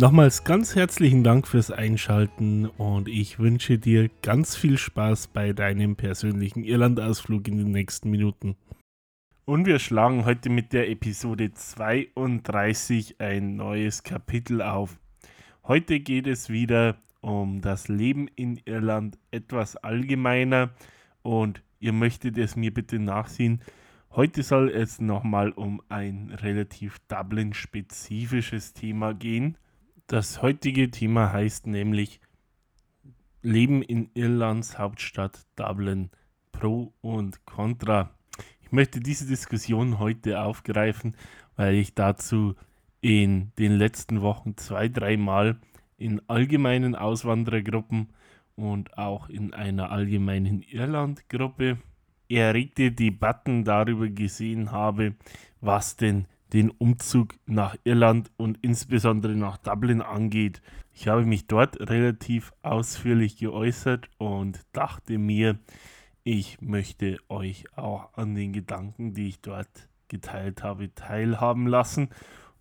Nochmals ganz herzlichen Dank fürs Einschalten und ich wünsche dir ganz viel Spaß bei deinem persönlichen Irlandausflug in den nächsten Minuten. Und wir schlagen heute mit der Episode 32 ein neues Kapitel auf. Heute geht es wieder um das Leben in Irland etwas allgemeiner und ihr möchtet es mir bitte nachsehen. Heute soll es nochmal um ein relativ Dublin-spezifisches Thema gehen. Das heutige Thema heißt nämlich Leben in Irlands Hauptstadt Dublin, Pro und Contra. Ich möchte diese Diskussion heute aufgreifen, weil ich dazu in den letzten Wochen zwei, dreimal in allgemeinen Auswanderergruppen und auch in einer allgemeinen Irlandgruppe erregte Debatten darüber gesehen habe, was denn den Umzug nach Irland und insbesondere nach Dublin angeht. Ich habe mich dort relativ ausführlich geäußert und dachte mir, ich möchte euch auch an den Gedanken, die ich dort geteilt habe, teilhaben lassen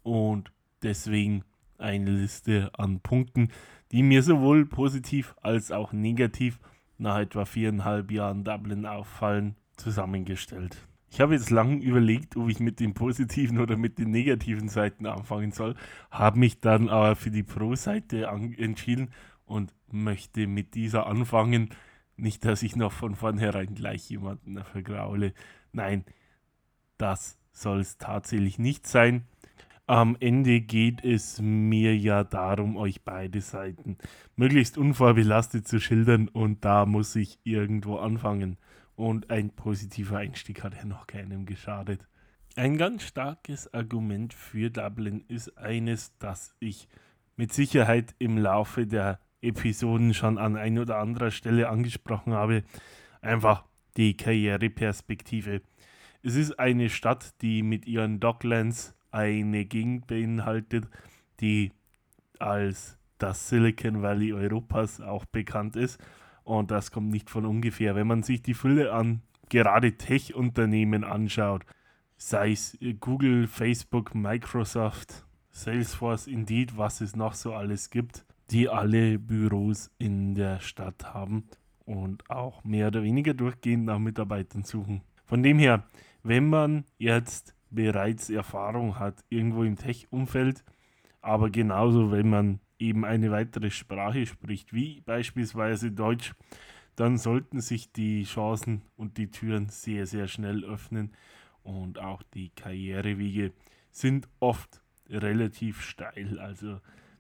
und deswegen eine Liste an Punkten, die mir sowohl positiv als auch negativ nach etwa viereinhalb Jahren Dublin auffallen, zusammengestellt. Ich habe jetzt lange überlegt, ob ich mit den positiven oder mit den negativen Seiten anfangen soll, habe mich dann aber für die Pro-Seite entschieden und möchte mit dieser anfangen. Nicht, dass ich noch von vornherein gleich jemanden vergraule. Nein, das soll es tatsächlich nicht sein. Am Ende geht es mir ja darum, euch beide Seiten möglichst unvorbelastet zu schildern und da muss ich irgendwo anfangen und ein positiver Einstieg hat ja noch keinem geschadet. Ein ganz starkes Argument für Dublin ist eines, das ich mit Sicherheit im Laufe der Episoden schon an ein oder anderer Stelle angesprochen habe. Einfach die Karriereperspektive. Es ist eine Stadt, die mit ihren Docklands eine Gegend beinhaltet, die als das Silicon Valley Europas auch bekannt ist und das kommt nicht von ungefähr. Wenn man sich die Fülle an gerade Tech-Unternehmen anschaut, sei es Google, Facebook, Microsoft, Salesforce, Indeed, was es noch so alles gibt, die alle Büros in der Stadt haben und auch mehr oder weniger durchgehend nach Mitarbeitern suchen. Von dem her, wenn man jetzt bereits Erfahrung hat irgendwo im Tech-Umfeld, aber genauso, wenn man eben eine weitere Sprache spricht, wie beispielsweise Deutsch, dann sollten sich die Chancen und die Türen sehr, sehr schnell öffnen und auch die Karrierewege sind oft relativ steil. Also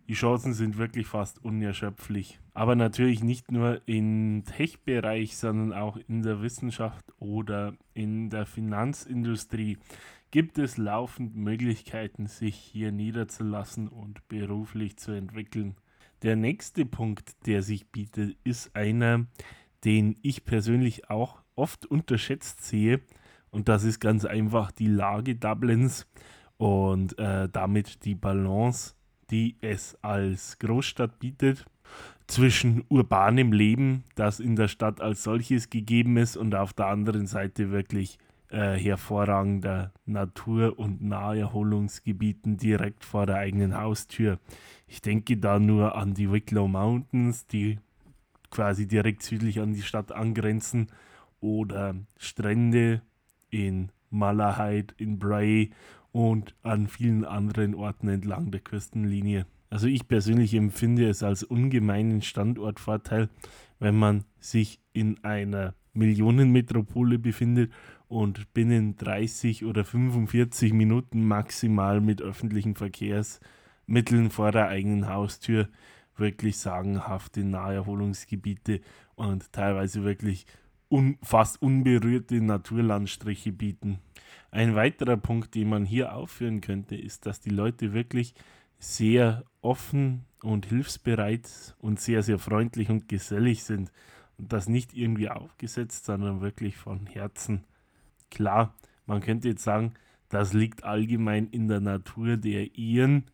die Chancen sind wirklich fast unerschöpflich. Aber natürlich nicht nur im Tech-Bereich, sondern auch in der Wissenschaft oder in der Finanzindustrie gibt es laufend Möglichkeiten, sich hier niederzulassen und beruflich zu entwickeln. Der nächste Punkt, der sich bietet, ist einer, den ich persönlich auch oft unterschätzt sehe. Und das ist ganz einfach die Lage Dublins und äh, damit die Balance, die es als Großstadt bietet, zwischen urbanem Leben, das in der Stadt als solches gegeben ist, und auf der anderen Seite wirklich äh, hervorragender Natur- und Naherholungsgebieten direkt vor der eigenen Haustür. Ich denke da nur an die Wicklow Mountains, die quasi direkt südlich an die Stadt angrenzen, oder Strände in Malahide, in Bray und an vielen anderen Orten entlang der Küstenlinie. Also ich persönlich empfinde es als ungemeinen Standortvorteil, wenn man sich in einer Millionenmetropole befindet und binnen 30 oder 45 Minuten maximal mit öffentlichen Verkehrsmitteln vor der eigenen Haustür wirklich sagenhafte Naherholungsgebiete und teilweise wirklich un fast unberührte Naturlandstriche bieten. Ein weiterer Punkt, den man hier aufführen könnte, ist, dass die Leute wirklich sehr offen und hilfsbereit und sehr, sehr freundlich und gesellig sind. das nicht irgendwie aufgesetzt, sondern wirklich von Herzen. Klar, man könnte jetzt sagen, das liegt allgemein in der Natur der Iren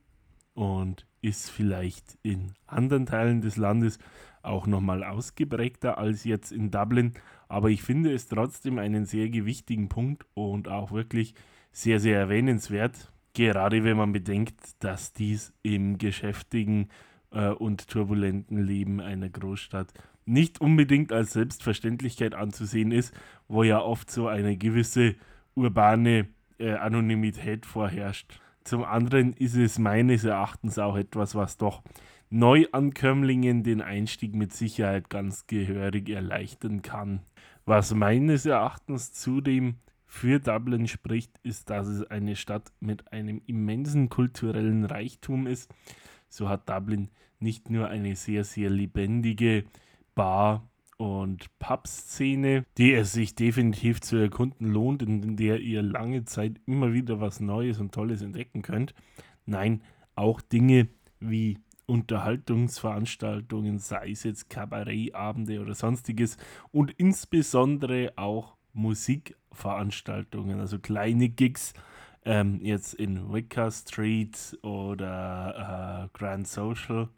und ist vielleicht in anderen Teilen des Landes auch nochmal ausgeprägter als jetzt in Dublin. Aber ich finde es trotzdem einen sehr gewichtigen Punkt und auch wirklich sehr, sehr erwähnenswert. Gerade wenn man bedenkt, dass dies im geschäftigen äh, und turbulenten Leben einer Großstadt nicht unbedingt als Selbstverständlichkeit anzusehen ist, wo ja oft so eine gewisse urbane äh, Anonymität vorherrscht. Zum anderen ist es meines Erachtens auch etwas, was doch Neuankömmlingen den Einstieg mit Sicherheit ganz gehörig erleichtern kann. Was meines Erachtens zudem für Dublin spricht, ist, dass es eine Stadt mit einem immensen kulturellen Reichtum ist. So hat Dublin nicht nur eine sehr, sehr lebendige Bar- und Pub-Szene, die es sich definitiv zu erkunden lohnt, in der ihr lange Zeit immer wieder was Neues und Tolles entdecken könnt. Nein, auch Dinge wie Unterhaltungsveranstaltungen, sei es jetzt Kabarettabende oder sonstiges und insbesondere auch Musikveranstaltungen, also kleine Gigs, ähm, jetzt in Wicker Street oder äh, Grand Social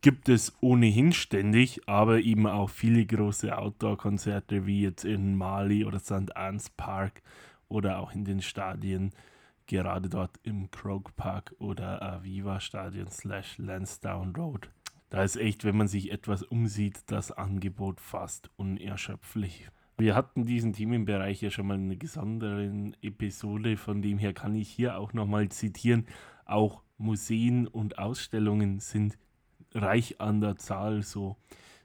gibt es ohnehin ständig, aber eben auch viele große Outdoor-Konzerte wie jetzt in Mali oder St. Anne's Park oder auch in den Stadien, gerade dort im Croke Park oder Aviva Stadion slash Lansdowne Road. Da ist echt, wenn man sich etwas umsieht, das Angebot fast unerschöpflich. Wir hatten diesen Themenbereich ja schon mal in einer gesonderen Episode, von dem her kann ich hier auch nochmal zitieren. Auch Museen und Ausstellungen sind reich an der Zahl, so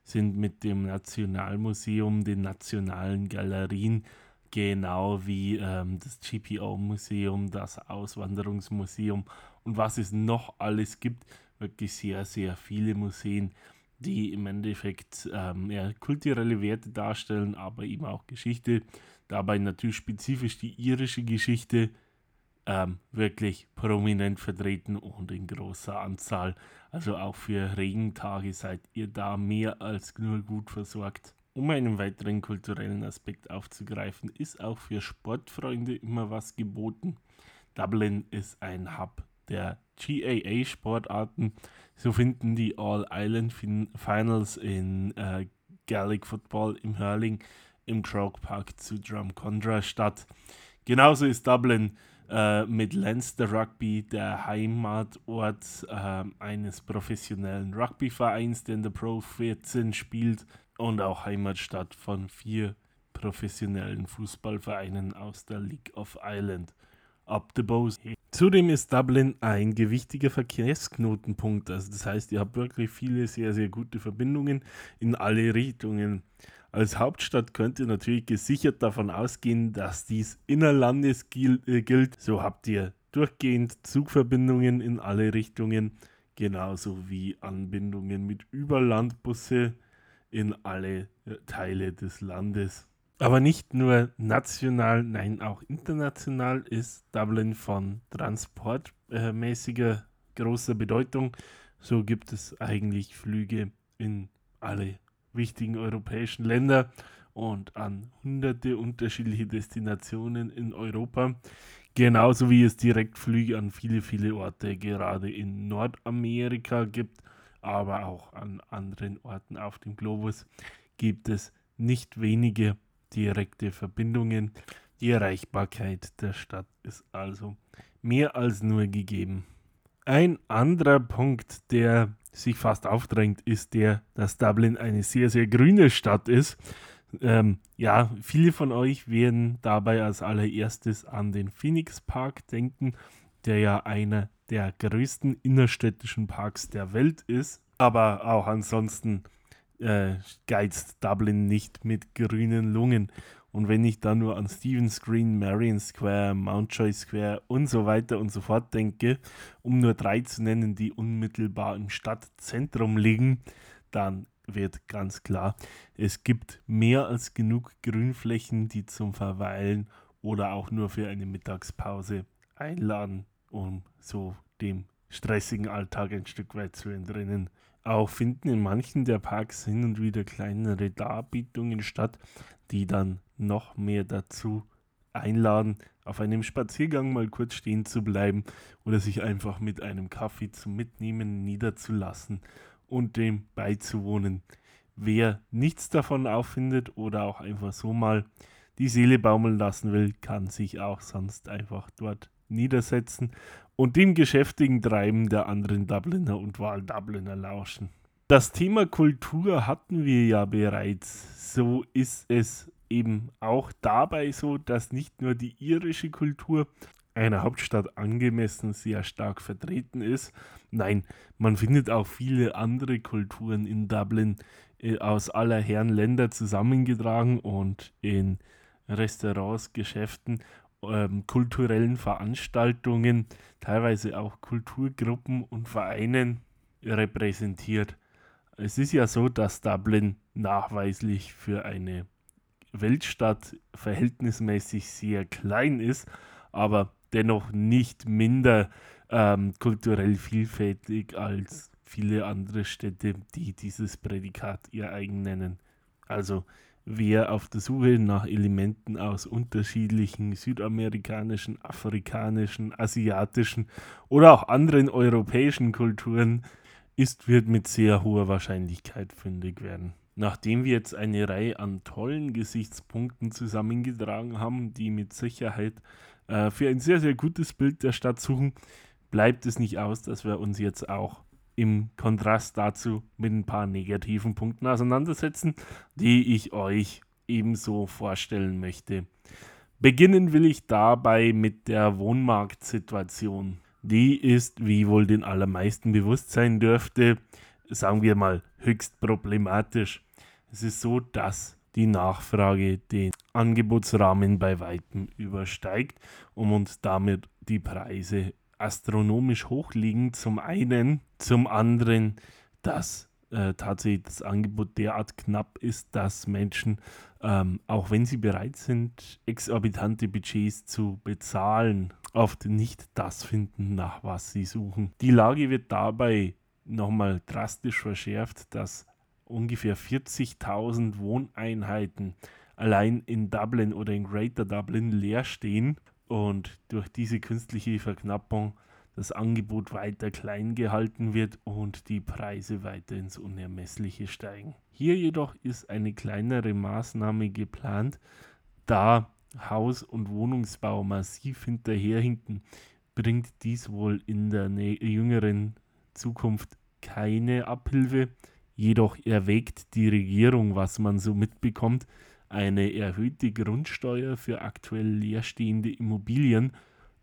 sind mit dem Nationalmuseum, den nationalen Galerien, genau wie ähm, das GPO-Museum, das Auswanderungsmuseum und was es noch alles gibt, wirklich sehr, sehr viele Museen, die im Endeffekt ähm, ja, kulturelle Werte darstellen, aber eben auch Geschichte. Dabei natürlich spezifisch die irische Geschichte ähm, wirklich prominent vertreten und in großer Anzahl. Also auch für Regentage seid ihr da mehr als nur gut versorgt. Um einen weiteren kulturellen Aspekt aufzugreifen, ist auch für Sportfreunde immer was geboten. Dublin ist ein Hub der GAA-Sportarten. So finden die All-Island Finals in äh, Gaelic Football, im Hurling, im Croke Park zu Drumcondra statt. Genauso ist Dublin äh, mit Leinster Rugby, der Heimatort äh, eines professionellen Rugbyvereins, der in der Pro 14 spielt und auch Heimatstadt von vier professionellen Fußballvereinen aus der League of Ireland. Up the Bows. Zudem ist Dublin ein gewichtiger Verkehrsknotenpunkt. Also das heißt, ihr habt wirklich viele sehr, sehr gute Verbindungen in alle Richtungen. Als Hauptstadt könnt ihr natürlich gesichert davon ausgehen, dass dies innerlandes äh, gilt. So habt ihr durchgehend Zugverbindungen in alle Richtungen, genauso wie Anbindungen mit Überlandbusse in alle äh, Teile des Landes. Aber nicht nur national, nein, auch international ist Dublin von transportmäßiger äh, großer Bedeutung. So gibt es eigentlich Flüge in alle wichtigen europäischen Länder und an hunderte unterschiedliche Destinationen in Europa. Genauso wie es Direktflüge an viele, viele Orte gerade in Nordamerika gibt, aber auch an anderen Orten auf dem Globus gibt es nicht wenige direkte Verbindungen. Die Erreichbarkeit der Stadt ist also mehr als nur gegeben. Ein anderer Punkt, der sich fast aufdrängt, ist der, dass Dublin eine sehr, sehr grüne Stadt ist. Ähm, ja, viele von euch werden dabei als allererstes an den Phoenix Park denken, der ja einer der größten innerstädtischen Parks der Welt ist. Aber auch ansonsten äh, geizt Dublin nicht mit grünen Lungen. Und wenn ich da nur an Stevens Green, Marion Square, Mountjoy Square und so weiter und so fort denke, um nur drei zu nennen, die unmittelbar im Stadtzentrum liegen, dann wird ganz klar, es gibt mehr als genug Grünflächen, die zum Verweilen oder auch nur für eine Mittagspause einladen, um so dem stressigen Alltag ein Stück weit zu entrinnen. Auch finden in manchen der Parks hin und wieder kleinere Darbietungen statt, die dann noch mehr dazu einladen, auf einem Spaziergang mal kurz stehen zu bleiben oder sich einfach mit einem Kaffee zum Mitnehmen niederzulassen und dem beizuwohnen. Wer nichts davon auffindet oder auch einfach so mal die Seele baumeln lassen will, kann sich auch sonst einfach dort niedersetzen und dem geschäftigen Treiben der anderen Dubliner und Wahl-Dubliner lauschen. Das Thema Kultur hatten wir ja bereits. So ist es eben auch dabei so, dass nicht nur die irische Kultur einer Hauptstadt angemessen sehr stark vertreten ist. Nein, man findet auch viele andere Kulturen in Dublin äh, aus aller Herren Länder zusammengetragen und in Restaurants, Geschäften, ähm, kulturellen Veranstaltungen, teilweise auch Kulturgruppen und Vereinen repräsentiert. Es ist ja so, dass Dublin nachweislich für eine Weltstadt verhältnismäßig sehr klein ist, aber dennoch nicht minder ähm, kulturell vielfältig als viele andere Städte, die dieses Prädikat ihr eigen nennen. Also wer auf der Suche nach Elementen aus unterschiedlichen südamerikanischen, afrikanischen, asiatischen oder auch anderen europäischen Kulturen ist, wird mit sehr hoher Wahrscheinlichkeit fündig werden. Nachdem wir jetzt eine Reihe an tollen Gesichtspunkten zusammengetragen haben, die mit Sicherheit äh, für ein sehr, sehr gutes Bild der Stadt suchen, bleibt es nicht aus, dass wir uns jetzt auch im Kontrast dazu mit ein paar negativen Punkten auseinandersetzen, die ich euch ebenso vorstellen möchte. Beginnen will ich dabei mit der Wohnmarktsituation. Die ist, wie wohl den allermeisten bewusst sein dürfte, sagen wir mal, höchst problematisch. Es ist so, dass die Nachfrage den Angebotsrahmen bei weitem übersteigt und damit die Preise astronomisch hoch liegen. Zum einen, zum anderen, dass äh, tatsächlich das Angebot derart knapp ist, dass Menschen, ähm, auch wenn sie bereit sind, exorbitante Budgets zu bezahlen, oft nicht das finden, nach was sie suchen. Die Lage wird dabei nochmal drastisch verschärft, dass ungefähr 40.000 Wohneinheiten allein in Dublin oder in Greater Dublin leer stehen und durch diese künstliche Verknappung das Angebot weiter klein gehalten wird und die Preise weiter ins Unermessliche steigen. Hier jedoch ist eine kleinere Maßnahme geplant, da Haus- und Wohnungsbau massiv hinterherhinken, bringt dies wohl in der jüngeren Zukunft keine Abhilfe. Jedoch erwägt die Regierung, was man so mitbekommt, eine erhöhte Grundsteuer für aktuell leerstehende Immobilien,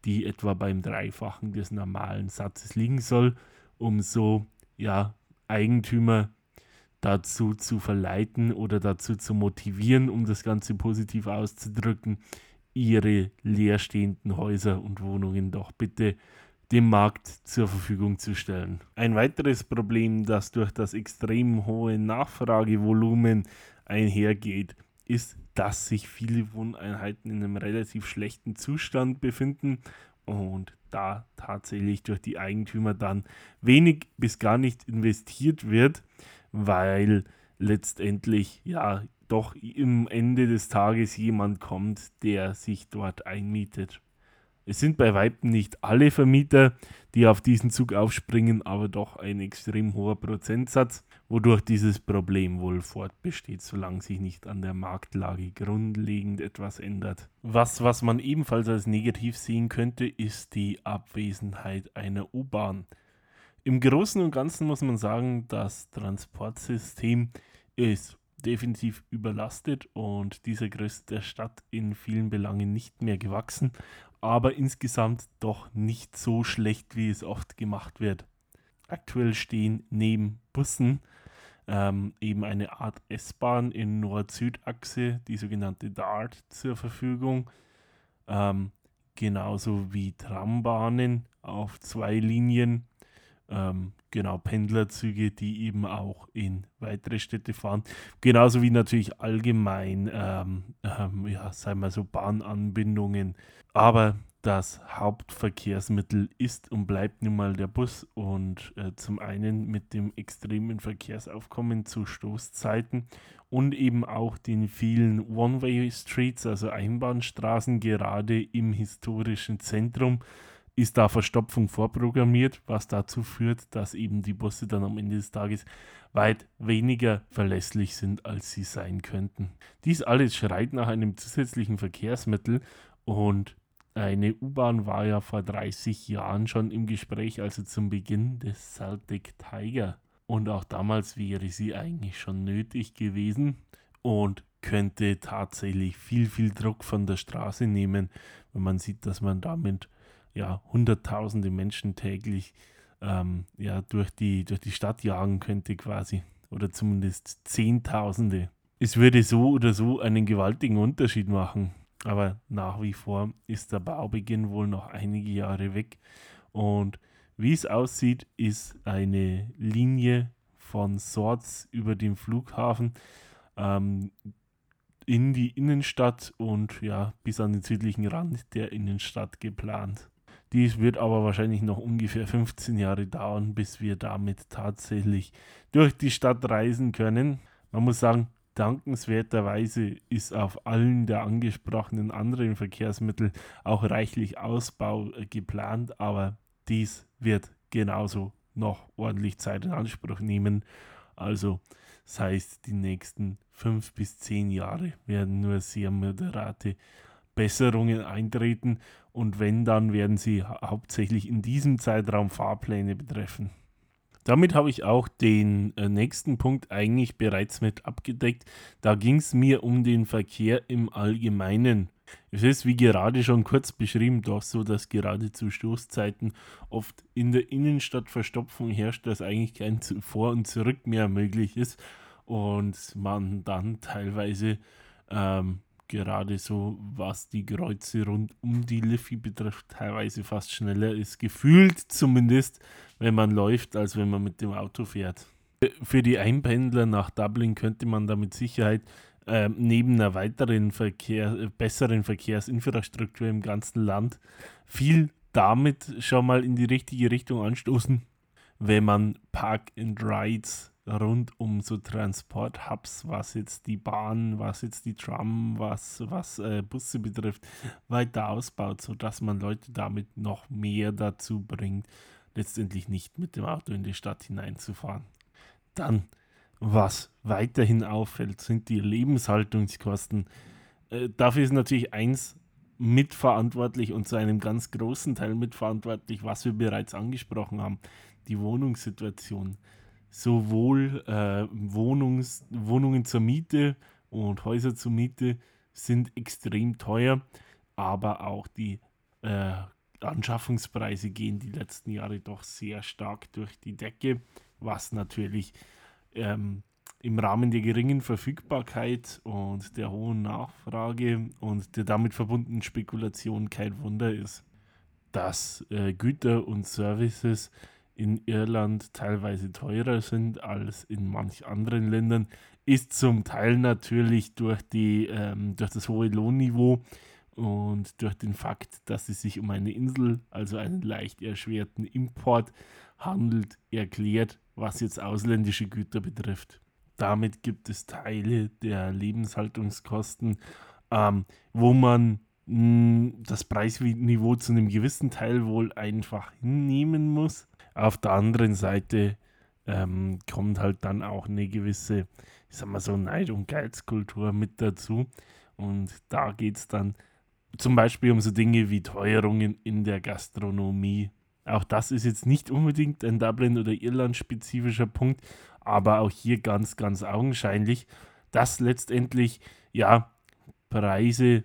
die etwa beim Dreifachen des normalen Satzes liegen soll, um so ja, Eigentümer dazu zu verleiten oder dazu zu motivieren, um das Ganze positiv auszudrücken, ihre leerstehenden Häuser und Wohnungen doch bitte dem Markt zur Verfügung zu stellen. Ein weiteres Problem, das durch das extrem hohe Nachfragevolumen einhergeht, ist, dass sich viele Wohneinheiten in einem relativ schlechten Zustand befinden und da tatsächlich durch die Eigentümer dann wenig bis gar nicht investiert wird, weil letztendlich ja doch im Ende des Tages jemand kommt, der sich dort einmietet. Es sind bei Weitem nicht alle Vermieter, die auf diesen Zug aufspringen, aber doch ein extrem hoher Prozentsatz, wodurch dieses Problem wohl fortbesteht, solange sich nicht an der Marktlage grundlegend etwas ändert. Was, was man ebenfalls als negativ sehen könnte, ist die Abwesenheit einer U-Bahn. Im Großen und Ganzen muss man sagen, das Transportsystem ist definitiv überlastet und dieser Größe der Stadt in vielen Belangen nicht mehr gewachsen, aber insgesamt doch nicht so schlecht, wie es oft gemacht wird. Aktuell stehen neben Bussen ähm, eben eine Art S-Bahn in Nord-Süd-Achse, die sogenannte DART, zur Verfügung. Ähm, genauso wie Trambahnen auf zwei Linien ähm, genau Pendlerzüge, die eben auch in weitere Städte fahren. Genauso wie natürlich allgemein, ähm, ähm, ja, sagen wir so, Bahnanbindungen. Aber das Hauptverkehrsmittel ist und bleibt nun mal der Bus. Und äh, zum einen mit dem extremen Verkehrsaufkommen zu Stoßzeiten und eben auch den vielen One-Way-Streets, also Einbahnstraßen, gerade im historischen Zentrum, ist da Verstopfung vorprogrammiert, was dazu führt, dass eben die Busse dann am Ende des Tages weit weniger verlässlich sind, als sie sein könnten. Dies alles schreit nach einem zusätzlichen Verkehrsmittel und eine U-Bahn war ja vor 30 Jahren schon im Gespräch, also zum Beginn des Celtic Tiger. Und auch damals wäre sie eigentlich schon nötig gewesen und könnte tatsächlich viel, viel Druck von der Straße nehmen, wenn man sieht, dass man damit ja hunderttausende Menschen täglich ähm, ja, durch, die, durch die Stadt jagen könnte quasi. Oder zumindest Zehntausende. Es würde so oder so einen gewaltigen Unterschied machen. Aber nach wie vor ist der Baubeginn wohl noch einige Jahre weg. Und wie es aussieht, ist eine Linie von Swords über den Flughafen ähm, in die Innenstadt und ja, bis an den südlichen Rand der Innenstadt geplant. Dies wird aber wahrscheinlich noch ungefähr 15 Jahre dauern, bis wir damit tatsächlich durch die Stadt reisen können. Man muss sagen, Dankenswerterweise ist auf allen der angesprochenen anderen Verkehrsmittel auch reichlich Ausbau äh, geplant, aber dies wird genauso noch ordentlich Zeit in Anspruch nehmen. Also das heißt, die nächsten fünf bis zehn Jahre werden nur sehr moderate Besserungen eintreten und wenn, dann werden sie hauptsächlich in diesem Zeitraum Fahrpläne betreffen. Damit habe ich auch den äh, nächsten Punkt eigentlich bereits mit abgedeckt. Da ging es mir um den Verkehr im Allgemeinen. Es ist, wie gerade schon kurz beschrieben, doch so, dass gerade zu Stoßzeiten oft in der Innenstadt Verstopfung herrscht, dass eigentlich kein Vor- und Zurück mehr möglich ist und man dann teilweise ähm, gerade so, was die Kreuze rund um die Liffey betrifft, teilweise fast schneller ist. Gefühlt zumindest, wenn man läuft, als wenn man mit dem Auto fährt. Für die Einpendler nach Dublin könnte man da mit Sicherheit äh, neben einer weiteren Verkehr, äh, besseren Verkehrsinfrastruktur im ganzen Land viel damit schon mal in die richtige Richtung anstoßen, wenn man Park and Rides rund um so Transport-Hubs, was jetzt die Bahn, was jetzt die Tram, was, was äh, Busse betrifft, weiter ausbaut, sodass man Leute damit noch mehr dazu bringt, letztendlich nicht mit dem Auto in die Stadt hineinzufahren. Dann, was weiterhin auffällt, sind die Lebenshaltungskosten. Äh, dafür ist natürlich eins mitverantwortlich und zu einem ganz großen Teil mitverantwortlich, was wir bereits angesprochen haben, die Wohnungssituation sowohl äh, Wohnungs Wohnungen zur Miete und Häuser zur Miete sind extrem teuer, aber auch die äh, Anschaffungspreise gehen die letzten Jahre doch sehr stark durch die Decke, was natürlich ähm, im Rahmen der geringen Verfügbarkeit und der hohen Nachfrage und der damit verbundenen Spekulation kein Wunder ist, dass äh, Güter und Services in Irland teilweise teurer sind als in manch anderen Ländern, ist zum Teil natürlich durch, die, ähm, durch das hohe Lohnniveau und durch den Fakt, dass es sich um eine Insel, also einen leicht erschwerten Import handelt, erklärt, was jetzt ausländische Güter betrifft. Damit gibt es Teile der Lebenshaltungskosten, ähm, wo man das Preisniveau zu einem gewissen Teil wohl einfach hinnehmen muss auf der anderen Seite ähm, kommt halt dann auch eine gewisse, ich sag mal so, Neid- und Geizkultur mit dazu. Und da geht es dann zum Beispiel um so Dinge wie Teuerungen in der Gastronomie. Auch das ist jetzt nicht unbedingt ein Dublin- oder Irland-spezifischer Punkt, aber auch hier ganz, ganz augenscheinlich, dass letztendlich ja Preise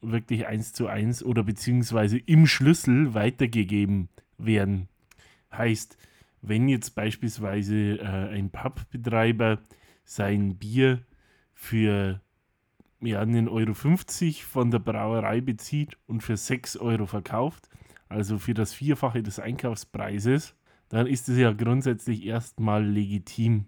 wirklich eins zu eins oder beziehungsweise im Schlüssel weitergegeben werden. Heißt, wenn jetzt beispielsweise äh, ein Pubbetreiber sein Bier für ja, 1,50 Euro von der Brauerei bezieht und für 6 Euro verkauft, also für das Vierfache des Einkaufspreises, dann ist es ja grundsätzlich erstmal legitim.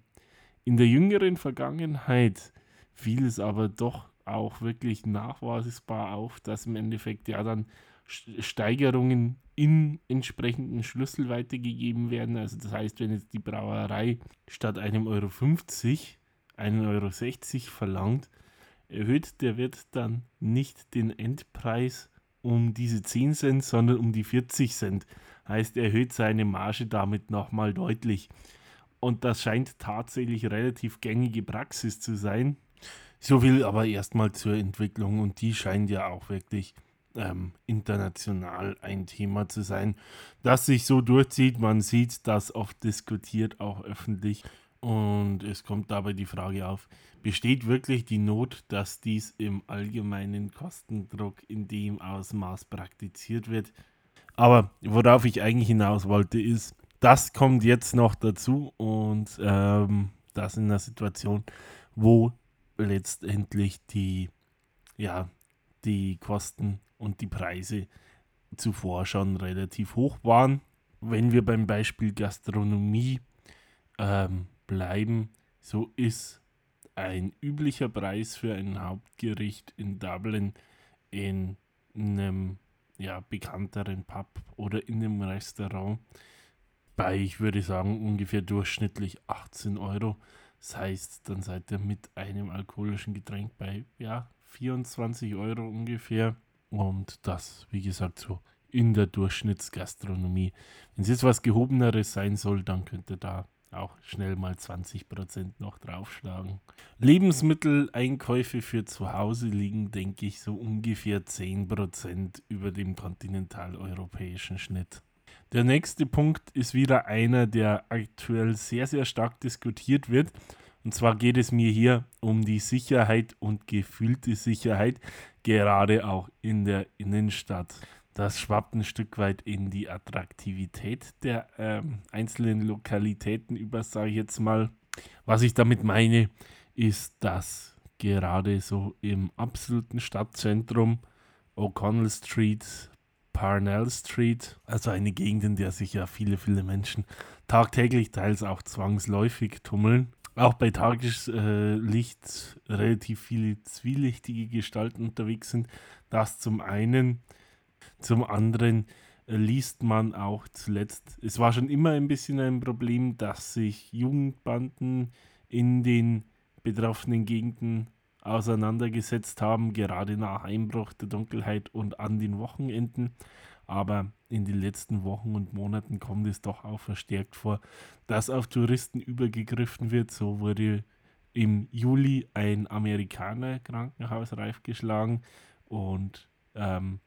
In der jüngeren Vergangenheit fiel es aber doch auch wirklich nachweisbar auf, dass im Endeffekt ja dann Steigerungen in entsprechenden Schlüssel weitergegeben werden. Also das heißt, wenn jetzt die Brauerei statt einem Euro 50 einen Euro 60 verlangt, erhöht der Wirt dann nicht den Endpreis um diese 10 Cent, sondern um die 40 Cent. Heißt, er erhöht seine Marge damit nochmal deutlich. Und das scheint tatsächlich relativ gängige Praxis zu sein. So viel aber erstmal zur Entwicklung und die scheint ja auch wirklich ähm, international ein Thema zu sein, das sich so durchzieht. Man sieht das oft diskutiert, auch öffentlich. Und es kommt dabei die Frage auf, besteht wirklich die Not, dass dies im allgemeinen Kostendruck in dem Ausmaß praktiziert wird? Aber worauf ich eigentlich hinaus wollte, ist, das kommt jetzt noch dazu und ähm, das in einer Situation, wo letztendlich die, ja, die Kosten und die Preise zuvor schon relativ hoch waren. Wenn wir beim Beispiel Gastronomie ähm, bleiben, so ist ein üblicher Preis für ein Hauptgericht in Dublin in einem ja, bekannteren Pub oder in einem Restaurant bei, ich würde sagen, ungefähr durchschnittlich 18 Euro. Das heißt, dann seid ihr mit einem alkoholischen Getränk bei ja, 24 Euro ungefähr. Und das, wie gesagt, so in der Durchschnittsgastronomie. Wenn es jetzt was Gehobeneres sein soll, dann könnt ihr da auch schnell mal 20% noch draufschlagen. Lebensmitteleinkäufe für zu Hause liegen, denke ich, so ungefähr 10% über dem kontinentaleuropäischen Schnitt. Der nächste Punkt ist wieder einer, der aktuell sehr, sehr stark diskutiert wird. Und zwar geht es mir hier um die Sicherheit und gefühlte Sicherheit, gerade auch in der Innenstadt. Das schwappt ein Stück weit in die Attraktivität der äh, einzelnen Lokalitäten über, sage ich jetzt mal. Was ich damit meine, ist, dass gerade so im absoluten Stadtzentrum O'Connell Street, Parnell Street, also eine Gegend, in der sich ja viele, viele Menschen tagtäglich, teils auch zwangsläufig tummeln. Auch bei Tageslicht relativ viele zwielichtige Gestalten unterwegs sind. Das zum einen. Zum anderen liest man auch zuletzt, es war schon immer ein bisschen ein Problem, dass sich Jugendbanden in den betroffenen Gegenden auseinandergesetzt haben, gerade nach Einbruch der Dunkelheit und an den Wochenenden. Aber in den letzten Wochen und Monaten kommt es doch auch verstärkt vor, dass auf Touristen übergegriffen wird. So wurde im Juli ein Amerikaner krankenhausreif geschlagen und ähm,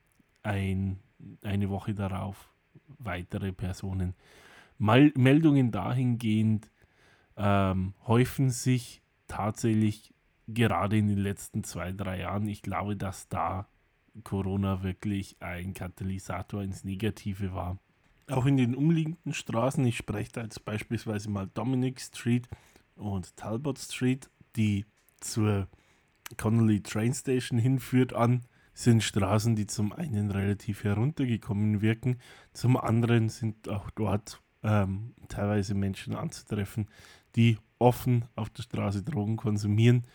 ein, eine Woche darauf weitere Personen. Mal Meldungen dahingehend ähm, häufen sich tatsächlich gerade in den letzten zwei, drei Jahren, ich glaube, dass da Corona wirklich ein Katalysator ins Negative war. Auch in den umliegenden Straßen, ich spreche da jetzt beispielsweise mal Dominic Street und Talbot Street, die zur Connolly Train Station hinführt an, sind Straßen, die zum einen relativ heruntergekommen wirken, zum anderen sind auch dort ähm, teilweise Menschen anzutreffen, die offen auf der Straße Drogen konsumieren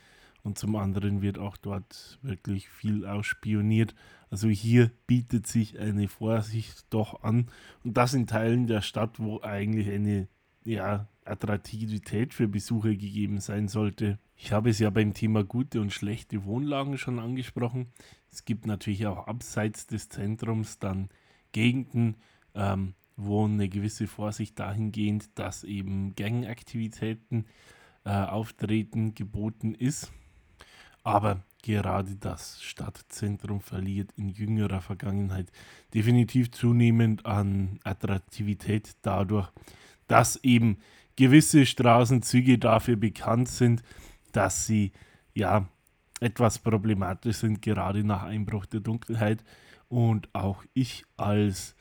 und zum anderen wird auch dort wirklich viel ausspioniert. Also hier bietet sich eine Vorsicht doch an und das in Teilen der Stadt, wo eigentlich eine ja, Attraktivität für Besucher gegeben sein sollte. Ich habe es ja beim Thema gute und schlechte Wohnlagen schon angesprochen. Es gibt natürlich auch abseits des Zentrums dann Gegenden, ähm, wo eine gewisse Vorsicht dahingehend, dass eben Gangaktivitäten äh, auftreten, geboten ist. Aber gerade das Stadtzentrum verliert in jüngerer Vergangenheit definitiv zunehmend an Attraktivität dadurch, dass eben gewisse Straßenzüge dafür bekannt sind, dass sie ja etwas problematisch sind, gerade nach Einbruch der Dunkelheit. Und auch ich als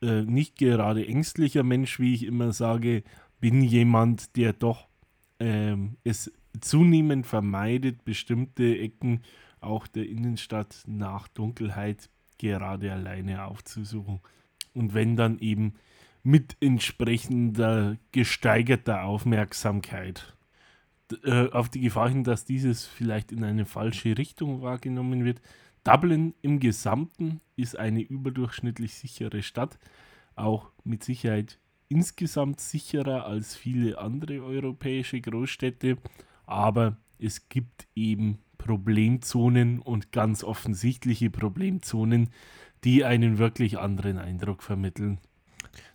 äh, nicht gerade ängstlicher Mensch, wie ich immer sage, bin jemand, der doch ähm, es zunehmend vermeidet, bestimmte Ecken auch der Innenstadt nach Dunkelheit gerade alleine aufzusuchen. Und wenn dann eben mit entsprechender gesteigerter Aufmerksamkeit äh, auf die Gefahr hin, dass dieses vielleicht in eine falsche Richtung wahrgenommen wird, Dublin im Gesamten ist eine überdurchschnittlich sichere Stadt, auch mit Sicherheit insgesamt sicherer als viele andere europäische Großstädte, aber es gibt eben Problemzonen und ganz offensichtliche Problemzonen, die einen wirklich anderen Eindruck vermitteln.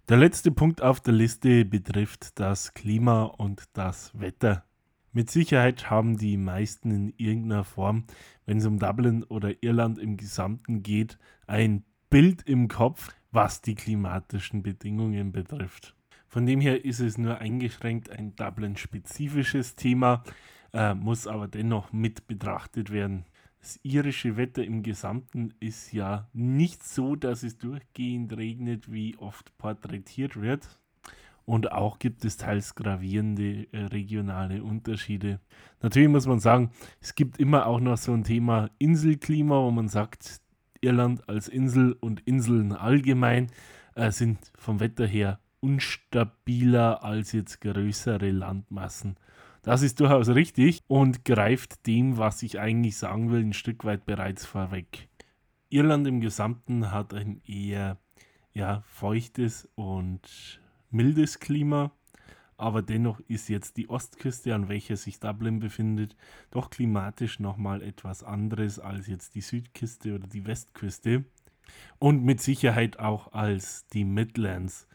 Der letzte Punkt auf der Liste betrifft das Klima und das Wetter. Mit Sicherheit haben die meisten in irgendeiner Form, wenn es um Dublin oder Irland im Gesamten geht, ein Bild im Kopf, was die klimatischen Bedingungen betrifft. Von dem her ist es nur eingeschränkt ein Dublin-spezifisches Thema, äh, muss aber dennoch mit betrachtet werden. Das irische Wetter im Gesamten ist ja nicht so, dass es durchgehend regnet, wie oft porträtiert wird. Und auch gibt es teils gravierende äh, regionale Unterschiede. Natürlich muss man sagen, es gibt immer auch noch so ein Thema Inselklima, wo man sagt, Irland als Insel und Inseln allgemein äh, sind vom Wetter her unstabiler als jetzt größere Landmassen. Das ist durchaus richtig und greift dem, was ich eigentlich sagen will, ein Stück weit bereits vorweg. Irland im Gesamten hat ein eher ja, feuchtes und mildes Klima, aber dennoch ist jetzt die Ostküste, an welcher sich Dublin befindet, doch klimatisch nochmal etwas anderes als jetzt die Südküste oder die Westküste und mit Sicherheit auch als die Midlands.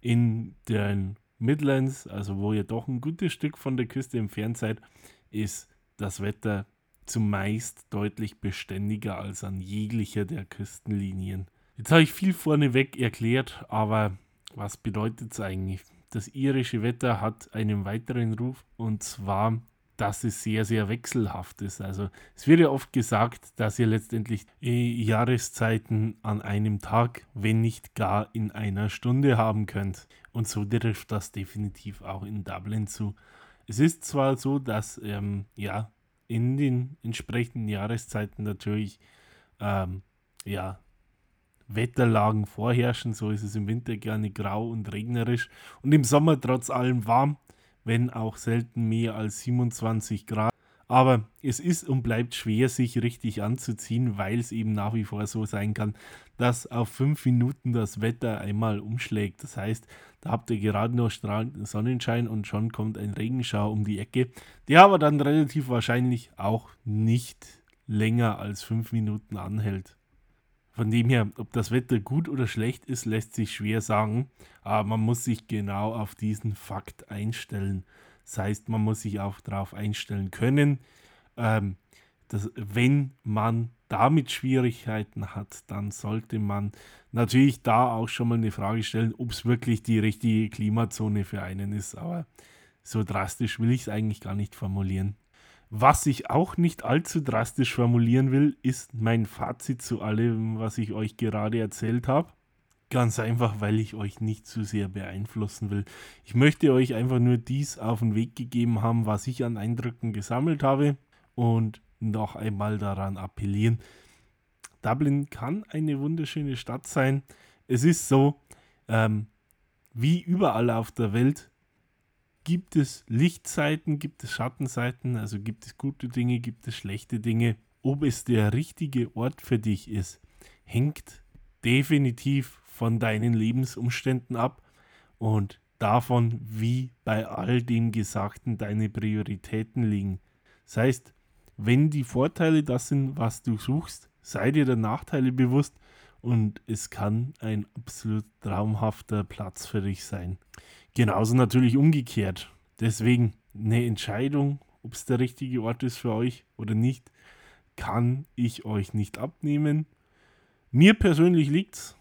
In den Midlands, also wo ihr doch ein gutes Stück von der Küste entfernt seid, ist das Wetter zumeist deutlich beständiger als an jeglicher der Küstenlinien. Jetzt habe ich viel vorneweg erklärt, aber was bedeutet es eigentlich? Das irische Wetter hat einen weiteren Ruf und zwar, dass es sehr, sehr wechselhaft ist. Also es wird ja oft gesagt, dass ihr letztendlich Jahreszeiten an einem Tag, wenn nicht gar in einer Stunde haben könnt. Und so trifft das definitiv auch in Dublin zu. Es ist zwar so, dass ähm, ja in den entsprechenden Jahreszeiten natürlich ähm, ja Wetterlagen vorherrschen. So ist es im Winter gerne grau und regnerisch und im Sommer trotz allem warm, wenn auch selten mehr als 27 Grad. Aber es ist und bleibt schwer, sich richtig anzuziehen, weil es eben nach wie vor so sein kann, dass auf fünf Minuten das Wetter einmal umschlägt. Das heißt, da habt ihr gerade noch strahlenden Sonnenschein und schon kommt ein Regenschauer um die Ecke, der aber dann relativ wahrscheinlich auch nicht länger als fünf Minuten anhält. Von dem her, ob das Wetter gut oder schlecht ist, lässt sich schwer sagen, aber man muss sich genau auf diesen Fakt einstellen. Das heißt, man muss sich auch darauf einstellen können, ähm, dass wenn man damit Schwierigkeiten hat, dann sollte man natürlich da auch schon mal eine Frage stellen, ob es wirklich die richtige Klimazone für einen ist. Aber so drastisch will ich es eigentlich gar nicht formulieren. Was ich auch nicht allzu drastisch formulieren will, ist mein Fazit zu allem, was ich euch gerade erzählt habe. Ganz einfach, weil ich euch nicht zu sehr beeinflussen will. Ich möchte euch einfach nur dies auf den Weg gegeben haben, was ich an Eindrücken gesammelt habe und noch einmal daran appellieren. Dublin kann eine wunderschöne Stadt sein. Es ist so, ähm, wie überall auf der Welt, gibt es Lichtseiten, gibt es Schattenseiten, also gibt es gute Dinge, gibt es schlechte Dinge. Ob es der richtige Ort für dich ist, hängt definitiv von deinen Lebensumständen ab und davon, wie bei all dem Gesagten deine Prioritäten liegen. Das heißt, wenn die Vorteile das sind, was du suchst, sei dir der Nachteile bewusst und es kann ein absolut traumhafter Platz für dich sein. Genauso natürlich umgekehrt. Deswegen eine Entscheidung, ob es der richtige Ort ist für euch oder nicht, kann ich euch nicht abnehmen. Mir persönlich liegt's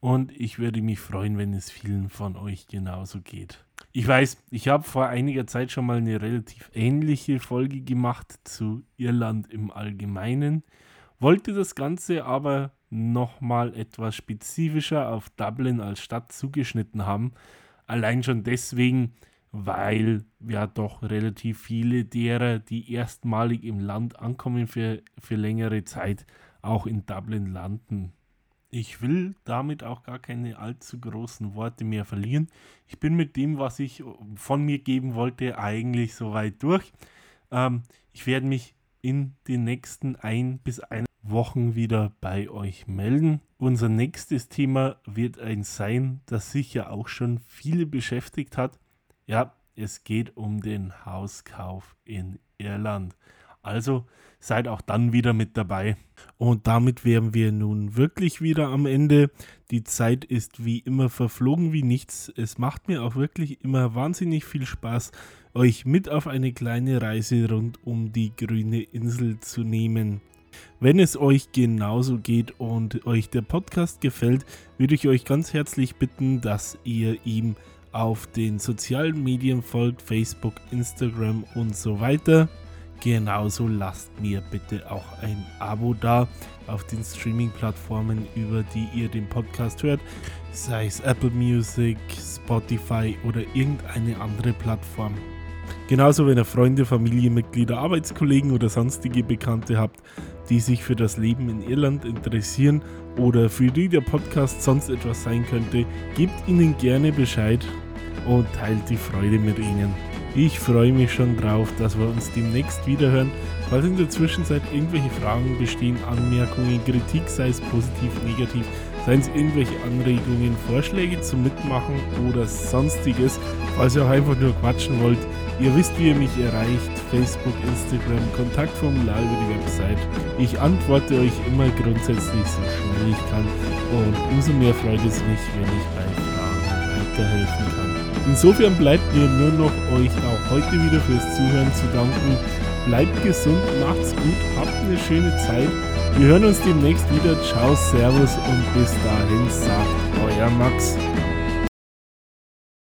und ich würde mich freuen, wenn es vielen von euch genauso geht. Ich weiß, ich habe vor einiger Zeit schon mal eine relativ ähnliche Folge gemacht zu Irland im Allgemeinen, wollte das Ganze aber nochmal etwas spezifischer auf Dublin als Stadt zugeschnitten haben, Allein schon deswegen, weil ja doch relativ viele derer, die erstmalig im Land ankommen für, für längere Zeit, auch in Dublin landen. Ich will damit auch gar keine allzu großen Worte mehr verlieren. Ich bin mit dem, was ich von mir geben wollte, eigentlich soweit durch. Ähm, ich werde mich in den nächsten ein bis ein Wochen wieder bei euch melden. Unser nächstes Thema wird ein sein, das sicher auch schon viele beschäftigt hat. Ja, es geht um den Hauskauf in Irland. Also seid auch dann wieder mit dabei. Und damit wären wir nun wirklich wieder am Ende. Die Zeit ist wie immer verflogen wie nichts. Es macht mir auch wirklich immer wahnsinnig viel Spaß, euch mit auf eine kleine Reise rund um die grüne Insel zu nehmen. Wenn es euch genauso geht und euch der Podcast gefällt, würde ich euch ganz herzlich bitten, dass ihr ihm auf den sozialen Medien folgt, Facebook, Instagram und so weiter. Genauso lasst mir bitte auch ein Abo da auf den Streaming-Plattformen, über die ihr den Podcast hört, sei es Apple Music, Spotify oder irgendeine andere Plattform. Genauso, wenn ihr Freunde, Familienmitglieder, Arbeitskollegen oder sonstige Bekannte habt, die sich für das Leben in Irland interessieren oder für die der Podcast sonst etwas sein könnte, gebt ihnen gerne Bescheid und teilt die Freude mit ihnen. Ich freue mich schon drauf, dass wir uns demnächst wiederhören. Falls in der Zwischenzeit irgendwelche Fragen bestehen, Anmerkungen, Kritik, sei es positiv, negativ, seien es irgendwelche Anregungen, Vorschläge zum Mitmachen oder sonstiges, falls ihr auch einfach nur quatschen wollt, ihr wisst, wie ihr mich erreicht, Facebook, Instagram, Kontaktformular über die Website. Ich antworte euch immer grundsätzlich so schnell ich kann und umso mehr freut es mich, wenn ich bei Fragen weiterhelfen kann. Insofern bleibt mir nur noch euch auch heute wieder fürs Zuhören zu danken. Bleibt gesund, macht's gut, habt eine schöne Zeit. Wir hören uns demnächst wieder. Ciao, Servus und bis dahin sagt euer Max.